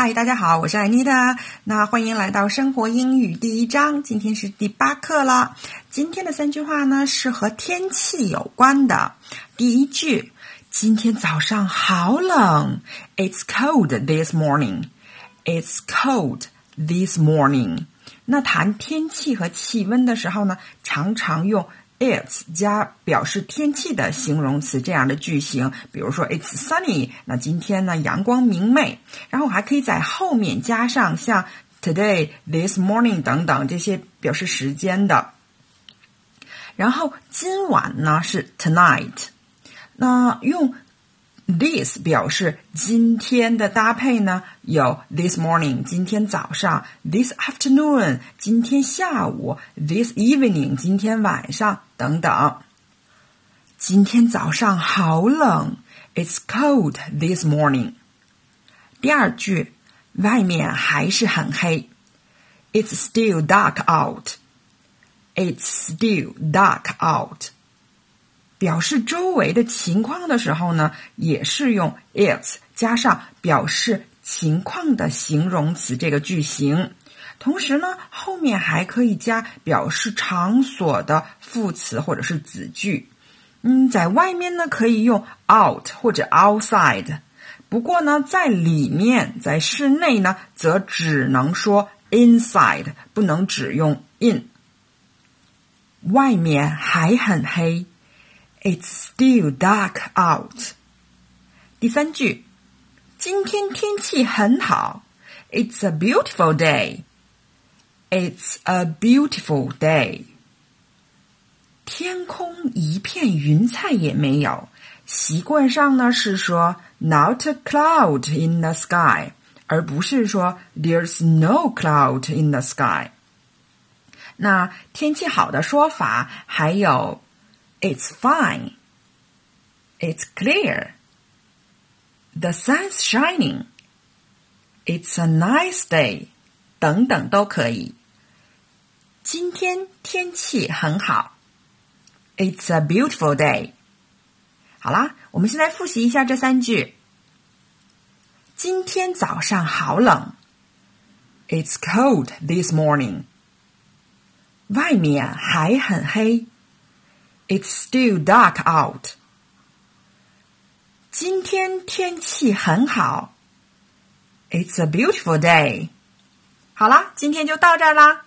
嗨，大家好，我是艾妮达。那欢迎来到生活英语第一章，今天是第八课了。今天的三句话呢是和天气有关的。第一句，今天早上好冷，It's cold this morning. It's cold this morning. 那谈天气和气温的时候呢，常常用 It's 加表示天气的形容词这样的句型，比如说 It's sunny，那今天呢阳光明媚，然后还可以在后面加上像 Today、This morning 等等这些表示时间的。然后今晚呢是 Tonight，那用。This 表示今天的搭配呢，有 this morning 今天早上，this afternoon 今天下午，this evening 今天晚上等等。今天早上好冷，It's cold this morning。第二句，外面还是很黑，It's still dark out。It's still dark out。 表示周围的情况的时候呢，也是用 it's 加上表示情况的形容词这个句型。同时呢，后面还可以加表示场所的副词或者是子句。嗯，在外面呢可以用 out 或者 outside。不过呢，在里面，在室内呢，则只能说 inside，不能只用 in。外面还很黑。It's still dark out。第三句，今天天气很好。It's a beautiful day. It's a beautiful day. 天空一片云彩也没有。习惯上呢是说 not a cloud in the sky，而不是说 there's no cloud in the sky。那天气好的说法还有。 It's fine. It's clear. The sun's shining. It's a nice day. 等等都可以。今天天气很好。It's a beautiful day. 好啦，我们现在复习一下这三句。今天早上好冷。It's cold this morning. 外面还很黑。 it's still dark out. 今天天气很好。It's a beautiful day. 好啦，今天就到这儿啦。